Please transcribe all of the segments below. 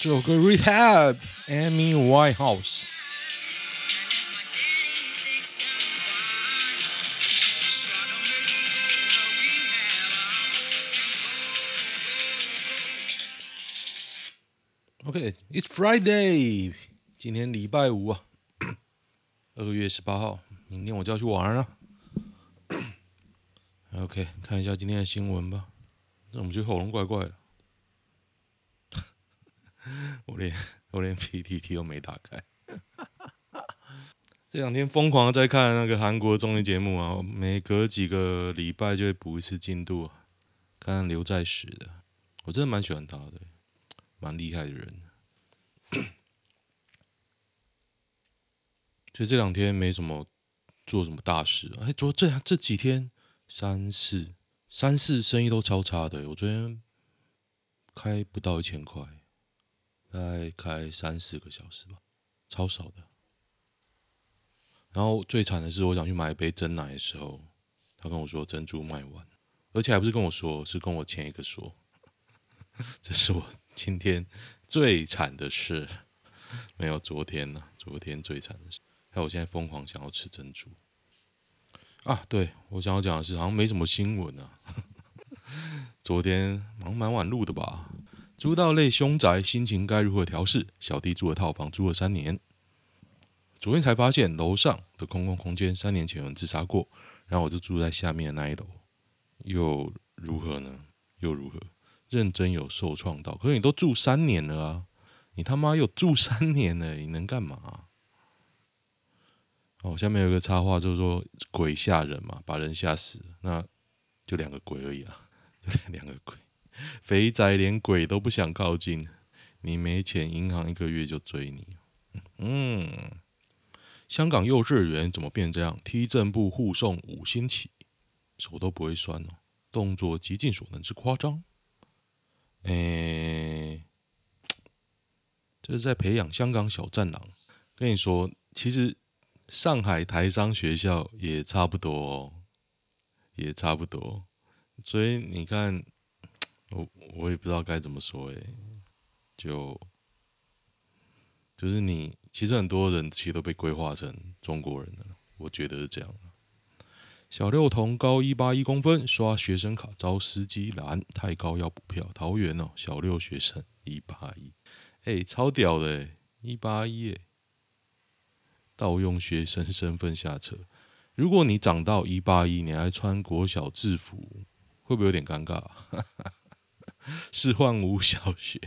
然后最后个 Rehab，Amy Winehouse。OK，It's Friday，今天礼拜五啊，二月十八号，明天我就要去玩了。OK，看一下今天的新闻吧。那我们觉得喉咙怪怪的。我连我连 PPT 都没打开，这两天疯狂在看那个韩国综艺节目啊，每隔几个礼拜就会补一次进度，看看刘在石的，我真的蛮喜欢他的，蛮厉害的人。所以这两天没什么做什么大事，哎，昨这这几天三四三四生意都超差的，我昨天开不到一千块。大概开三四个小时吧，超少的。然后最惨的是，我想去买一杯珍奶的时候，他跟我说珍珠卖完，而且还不是跟我说，是跟我前一个说。这是我今天最惨的事，没有昨天呢、昨天最惨的事。还有我现在疯狂想要吃珍珠。啊，对，我想要讲的是，好像没什么新闻啊。昨天好像蛮晚录的吧。租到类凶宅，心情该如何调试？小弟住的套房租了三年，昨天才发现楼上的公共空间三年前有人自杀过，然后我就住在下面的那一楼，又如何呢？又如何？认真有受创到，可是你都住三年了啊！你他妈又住三年了，你能干嘛？哦，下面有个插话，就是说鬼吓人嘛，把人吓死，那就两个鬼而已啊，就两个鬼。肥宅连鬼都不想靠近，你没钱，银行一个月就追你。嗯，香港幼稚园怎么变这样？踢正步护送五星旗，手都不会酸哦，动作极尽所能之夸张。诶、这是在培养香港小战狼。跟你说，其实上海台商学校也差不多哦，也差不多。所以你看。我我也不知道该怎么说诶，就就是你，其实很多人其实都被规划成中国人了，我觉得是这样。小六同高一八一公分，刷学生卡招司机拦，太高要补票。桃园哦，小六学生一八一，哎，超屌的诶，一八一诶，盗用学生身份下车。如果你长到一八一，你还穿国小制服，会不会有点尴尬？是换五小学，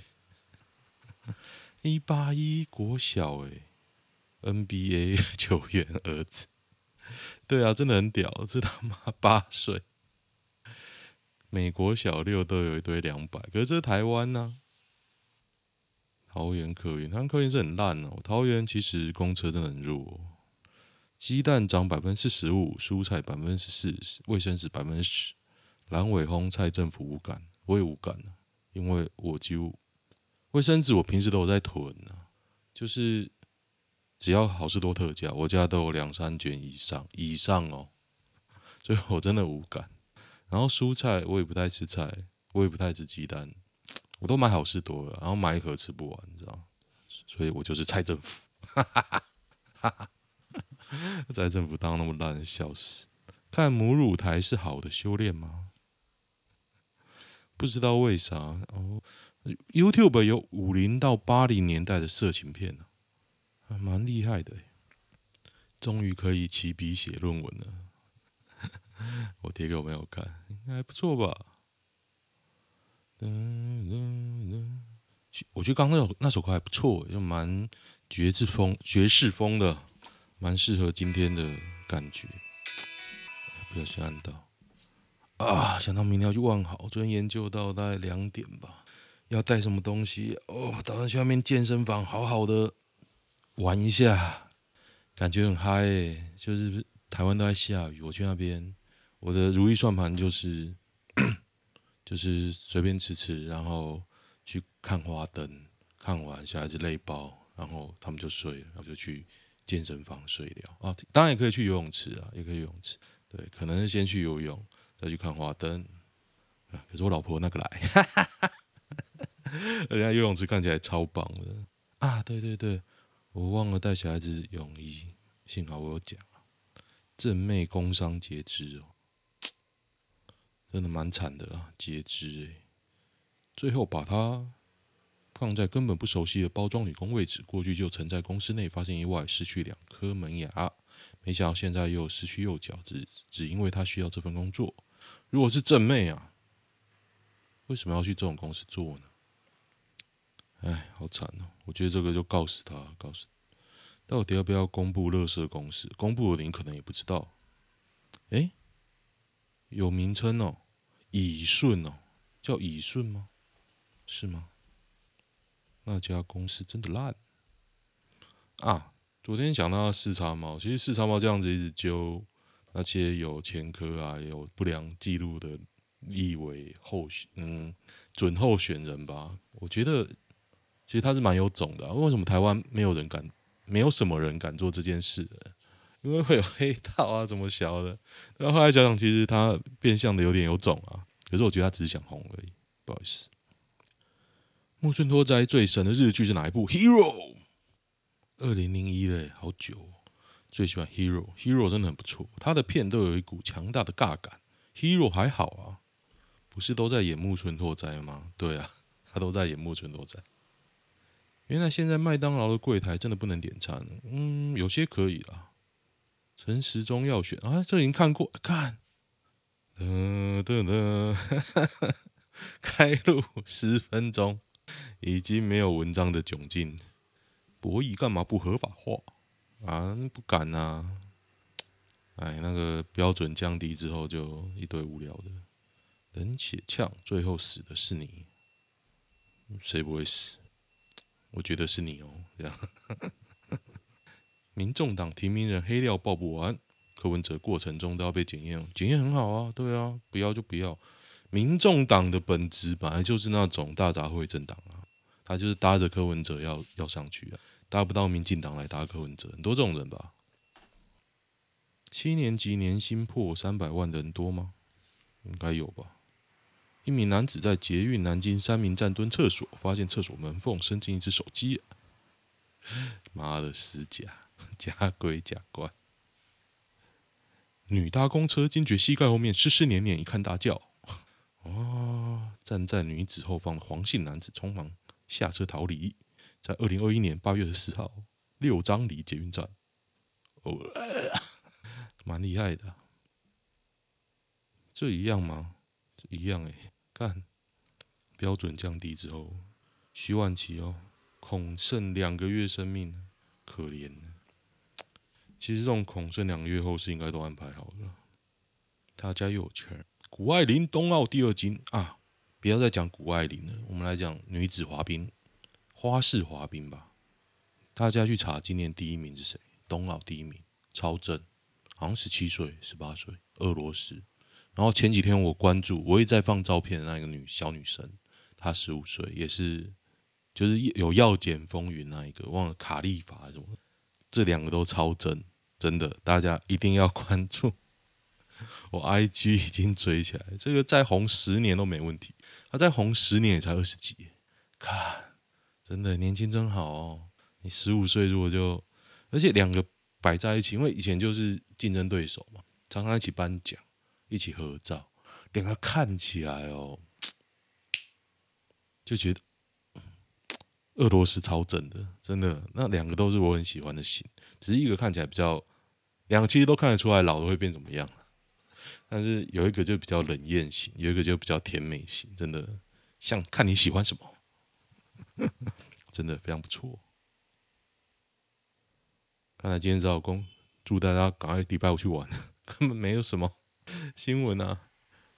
一八一国小诶，NBA 球员儿子，对啊，真的很屌，这他妈八岁，美国小六都有一堆两百，可是这台湾呢？桃园客运，他们客运是很烂哦。桃园其实公车真的很弱，鸡蛋涨百分之十五，蔬菜百分之十四十，卫生纸百分之十，蓝尾烘菜政府无感。我也无感了，因为我几乎卫生纸我平时都有在囤啊，就是只要好事多特价，我家都有两三卷以上以上哦，所以我真的无感。然后蔬菜我也不太吃菜，我也不太吃鸡蛋，我都买好事多了，然后买一盒吃不完，你知道？所以我就是蔡政府，哈哈哈哈哈！蔡政府当那么烂，笑死！看母乳台是好的修炼吗？不知道为啥哦，YouTube 有五零到八零年代的色情片呢，还蛮厉害的。终于可以起笔写论文了，我贴给我朋友看，应该还不错吧？嗯我觉得刚刚那首那首歌还不错，就蛮爵士风、爵士风的，蛮适合今天的感觉。不小心按到。啊，想到明天要去万豪，昨天研究到大概两点吧，要带什么东西哦？打算去外面健身房好好的玩一下，感觉很嗨。就是台湾都在下雨，我去那边，我的如意算盘就是就是随便吃吃，然后去看花灯，看完小孩子累包，然后他们就睡了，然后就去健身房睡了啊。当然也可以去游泳池啊，也可以游泳池，对，可能是先去游泳。再去看花灯，可是我老婆那个来，人家游泳池看起来超棒的啊！对对对，我忘了带小孩子泳衣，幸好我有讲。正妹工伤截肢哦，真的蛮惨的啦，截肢哎，最后把它放在根本不熟悉的包装女工位置，过去就曾在公司内发现意外，失去两颗门牙，没想到现在又失去右脚，只只因为他需要这份工作。如果是正妹啊，为什么要去这种公司做呢？哎，好惨哦！我觉得这个就告诉他，告诉到底要不要公布乐色公司？公布了，您可能也不知道。哎，有名称哦，以顺哦，叫以顺吗？是吗？那家公司真的烂啊！昨天讲到四叉猫，其实四叉猫这样子一直揪那些有前科啊、有不良记录的立委候选，嗯，准候选人吧。我觉得其实他是蛮有种的。为什么台湾没有人敢，没有什么人敢做这件事？因为会有黑道啊，怎么小的？然后后来想想，其实他变相的有点有种啊。可是我觉得他只是想红而已，不好意思。木村拓哉最神的日剧是哪一部？Hero，二零零一嘞，好久。最喜欢 Hero，Hero 真的很不错，他的片都有一股强大的尬感。Hero 还好啊，不是都在演木村拓哉吗？对啊，他都在演木村拓哉。原来现在麦当劳的柜台真的不能点餐，嗯，有些可以啦。陈时中要选啊，这已经看过，看，噔噔噔，开录十分钟。已经没有文章的窘境，博弈干嘛不合法化啊？不敢呐、啊！哎，那个标准降低之后，就一堆无聊的，冷且呛，最后死的是你，谁不会死？我觉得是你哦。这样，民众党提名人黑料报不完，柯文哲过程中都要被检验，检验很好啊，对啊，不要就不要。民众党的本质本来就是那种大杂烩政党啊，他就是搭着柯文哲要要上去啊，搭不到民进党来搭柯文哲，很多这种人吧。七年级年薪破三百万的人多吗？应该有吧。一名男子在捷运南京三民站蹲厕所，发现厕所门缝伸进一只手机，妈的死假，假鬼假怪。女搭公车惊觉膝盖后面湿湿黏黏，一看大叫。哦，站在女子后方的黄姓男子匆忙下车逃离，在二零二一年八月十四号六张犁捷运站，哦，蛮厉害的，这一样吗？一样哎，看标准降低之后，徐婉琪哦，恐剩两个月生命，可怜。其实这种恐剩两个月后事应该都安排好了，他家又有钱。谷爱凌冬奥第二金啊！不要再讲谷爱凌了，我们来讲女子滑冰，花式滑冰吧。大家去查今年第一名是谁？东奥第一名，超正，好像十七岁、十八岁，俄罗斯。然后前几天我关注，我也在放照片的那个女小女生，她十五岁，也是就是有药检风云那一个，忘了卡利法什么，这两个都超正，真的，大家一定要 关注。我 IG 已经追起来，这个再红十年都没问题。他再红十年也才二十几，看，真的年轻真好哦。你十五岁如果就，而且两个摆在一起，因为以前就是竞争对手嘛，常常一起颁奖，一起合照，两个看起来哦，就觉得俄罗斯超正的，真的，那两个都是我很喜欢的型，只是一个看起来比较，两个其实都看得出来老了会变怎么样。但是有一个就比较冷艳型，有一个就比较甜美型，真的像看你喜欢什么，真的非常不错。看来今天招工，祝大家赶快礼拜五去玩，根本没有什么新闻啊。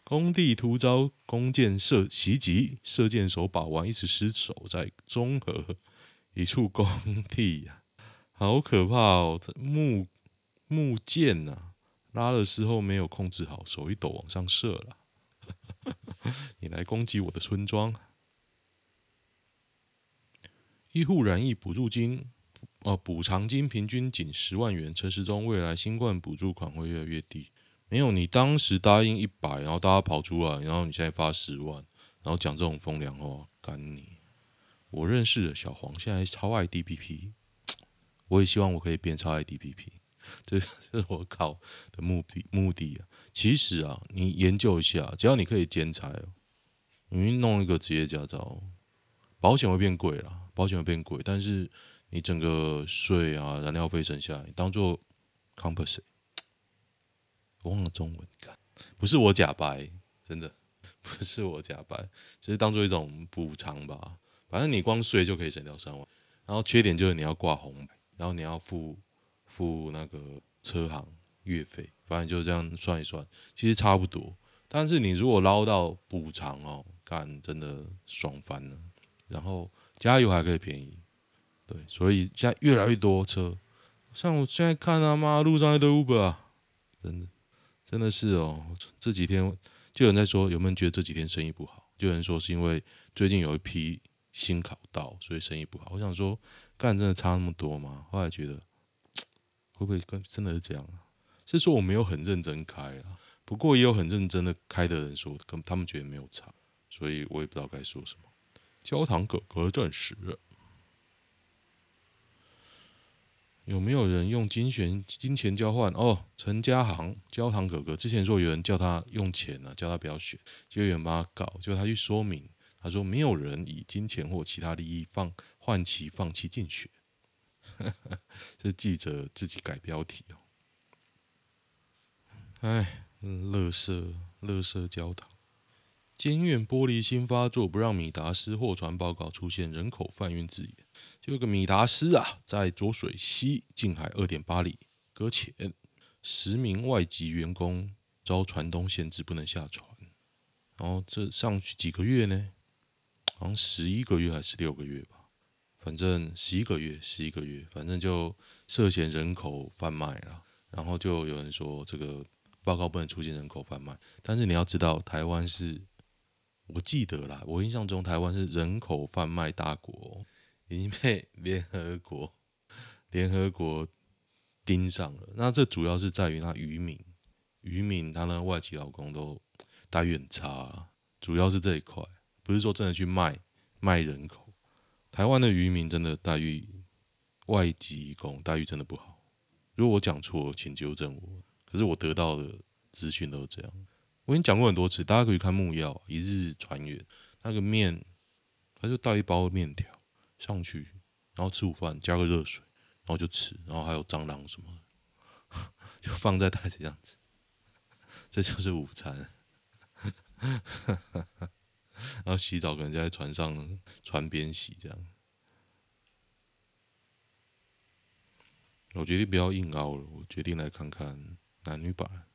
工地突遭弓箭射袭击，射箭手把玩一时失手，在中和一处工地呀，好可怕哦！木木箭呐。拉的时候没有控制好，手一抖往上射了。你来攻击我的村庄？医护染疫补助金，哦，补偿金平均仅十万元。陈时中未来新冠补助款会越来越低。没有，你当时答应一百，然后大家跑出来，然后你现在发十万，然后讲这种风凉话，干你！我认识的小黄现在超爱 DPP，我也希望我可以变超爱 DPP，这是我考的目的目的啊。其实啊，你研究一下，只要你可以兼差，你弄一个职业驾照，保险会变贵啦，保险会变贵，但是你整个税啊、燃料费省下来，当做 compensate，我忘了中文，你看，不是我假白，真的不是我假白，只是当做一种补偿吧。反正你光税就可以省掉三万，然后缺点就是你要挂红牌，然后你要付付那个车行月费，反正就这样算一算，其实差不多。但是你如果捞到补偿哦，干真的爽翻了。然后加油还可以便宜，对，所以现在越来越多车，像我现在看他妈路上一堆 Uber 啊，真的真的是哦。这几天就有人在说，有没有觉得这几天生意不好？就有人说是因为最近有一批。新考到，所以生意不好。我想说，干真的差那么多吗？后来觉得，会不会跟真的是这样啊？是说我没有很认真开啊，不过也有很认真的开的人说，跟他们觉得没有差，所以我也不知道该说什么。焦糖哥哥证实，有没有人用金钱金钱交换？哦，陈家航，焦糖哥哥之前说有人叫他用钱呢、啊，叫他不要选，就有人帮他搞，就他去说明。他说：“没有人以金钱或其他利益放换其放弃竞选。”是记者自己改标题哦。哎，乐色乐色焦糖，监院玻璃心发作，不让米达斯货船报告出现人口贩运字眼。就有个米达斯啊，在浊水溪近海二点八里搁浅，十名外籍员工遭船东限制不能下船。然后这上去几个月呢？好像十一个月还是六个月吧，反正十一个月，十一个月，反正就涉嫌人口贩卖了。然后就有人说这个报告不能出现人口贩卖，但是你要知道，台湾是，我记得啦，我印象中台湾是人口贩卖大国，已经被 联合国联合国盯上了。那这主要是在于那渔民，渔民他那外籍劳工都待遇很差，主要是这一块。不是说真的去卖卖人口，台湾的渔民真的待遇，外籍工待遇真的不好。如果我讲错，请纠正我。可是我得到的资讯都是这样。我已经讲过很多次，大家可以看木曜一日船员那个面，他就带一包面条上去，然后吃午饭加个热水，然后就吃，然后还有蟑螂什么，就放在台子这样子，这就是午餐。然后洗澡可能就在船上船边洗这样。我决定不要硬凹了，我决定来看看男女版。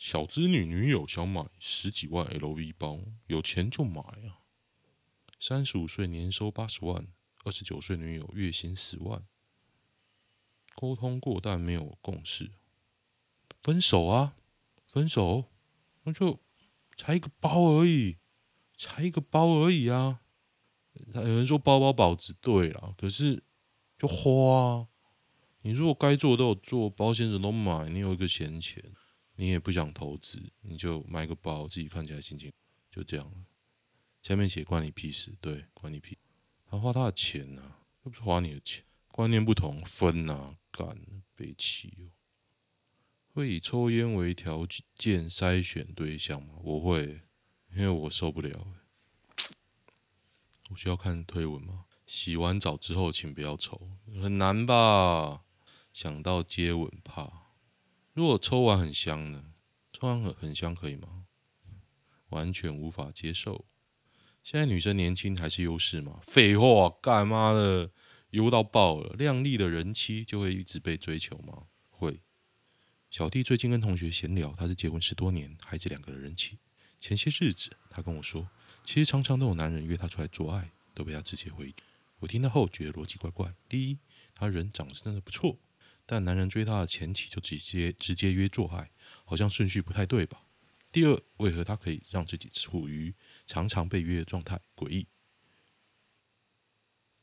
小资女女友想买十几万 LV 包，有钱就买啊！三十五岁年收八十万，二十九岁女友月薪十万。沟通过但没有共识，分手啊！分手，那就。才一个包而已，才一个包而已啊！有人说包包保值，对了，可是就花。你如果该做的都有做，保险什么都买，你有一个闲钱，你也不想投资，你就买个包，自己看起来心情就这样了。下面写关你屁事，对，关你屁。他花他的钱呐、又不是花你的钱，观念不同分呐、啊，干悲气哦。会以抽烟为条件筛选对象吗？我会，因为我受不了。我需要看推文吗？洗完澡之后请不要抽，很难吧？想到接吻怕。如果抽完很香呢？抽完很很香可以吗？完全无法接受。现在女生年轻还是优势吗？废话，干妈的优到爆了！靓丽的人妻就会一直被追求吗？会。小弟最近跟同学闲聊，他是结婚十多年、孩子两个的人妻。前些日子，他跟我说，其实常常都有男人约他出来做爱，都被他直接回。我听到后觉得逻辑怪怪。第一，他人长得真的不错，但男人追她的前期就直接直接约做爱，好像顺序不太对吧？第二，为何他可以让自己处于常常被约的状态？诡异。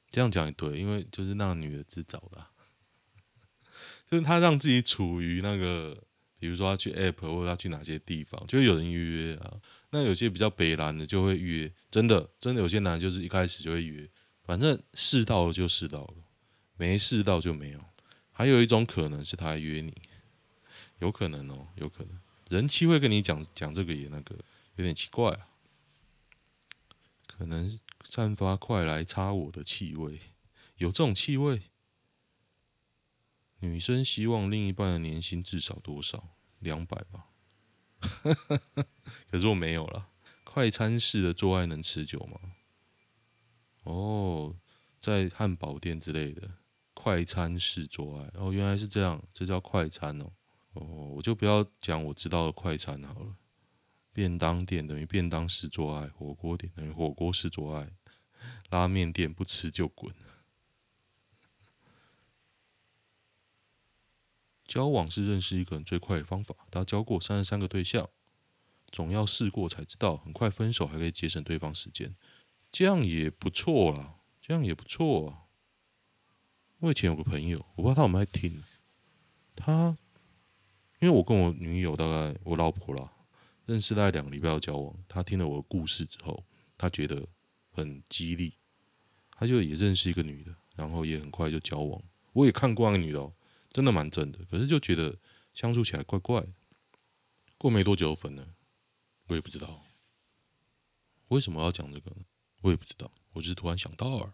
这样讲也对，因为就是那个女的自找的。就是她让自己处于那个比如说她去 App 或者她去哪些地方，就会有人约啊。那有些比较北蓝的就会约，真的真的有些男的就是一开始就会约，反正试到就试到了，没试到就没有。还有一种可能是他约你，有可能哦，有可能人妻会跟你讲讲这个也那个有点奇怪啊，可能散发快来插我的气味，有这种气味。女生希望另一半的年薪至少多少？两百吧。可是我没有了。快餐式的做爱能持久吗？哦，在汉堡店之类的快餐式做爱哦，原来是这样，这叫快餐哦。哦，我就不要讲我知道的快餐好了。便当店等于便当式做爱，火锅店等于火锅式做爱，拉面店不吃就滚。交往是认识一个人最快的方法。他交过三十三个对象，总要试过才知道。很快分手还可以节省对方时间，这样也不错啦，这样也不错。我以前有个朋友，我不知道他有没有听。他因为我跟我女友大概我老婆啦，认识大概两个礼拜要交往。他听了我的故事之后，他觉得很激励，他就也认识一个女的，然后也很快就交往。我也看过那个女的喔。真的蛮正的，可是就觉得相处起来怪怪的。过没多久分了，我也不知道为什么要讲这个，我也不知道，我只是突然想到而已。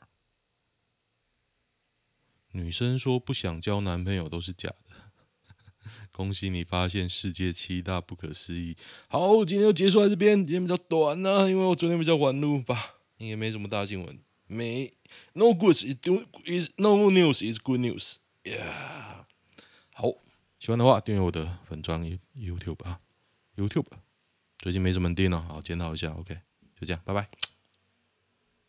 女生说不想交男朋友都是假的，恭喜你发现世界七大不可思议。好，今天就结束在这边，今天比较短呢、因为我昨天比较晚录吧，应该没什么大新闻，没 no good is is no news is good news yeah。好，喜欢的话订阅我的粉专 YouTube 啊，YouTube，最近没什么订了，好检讨一下，OK，就这样，拜拜。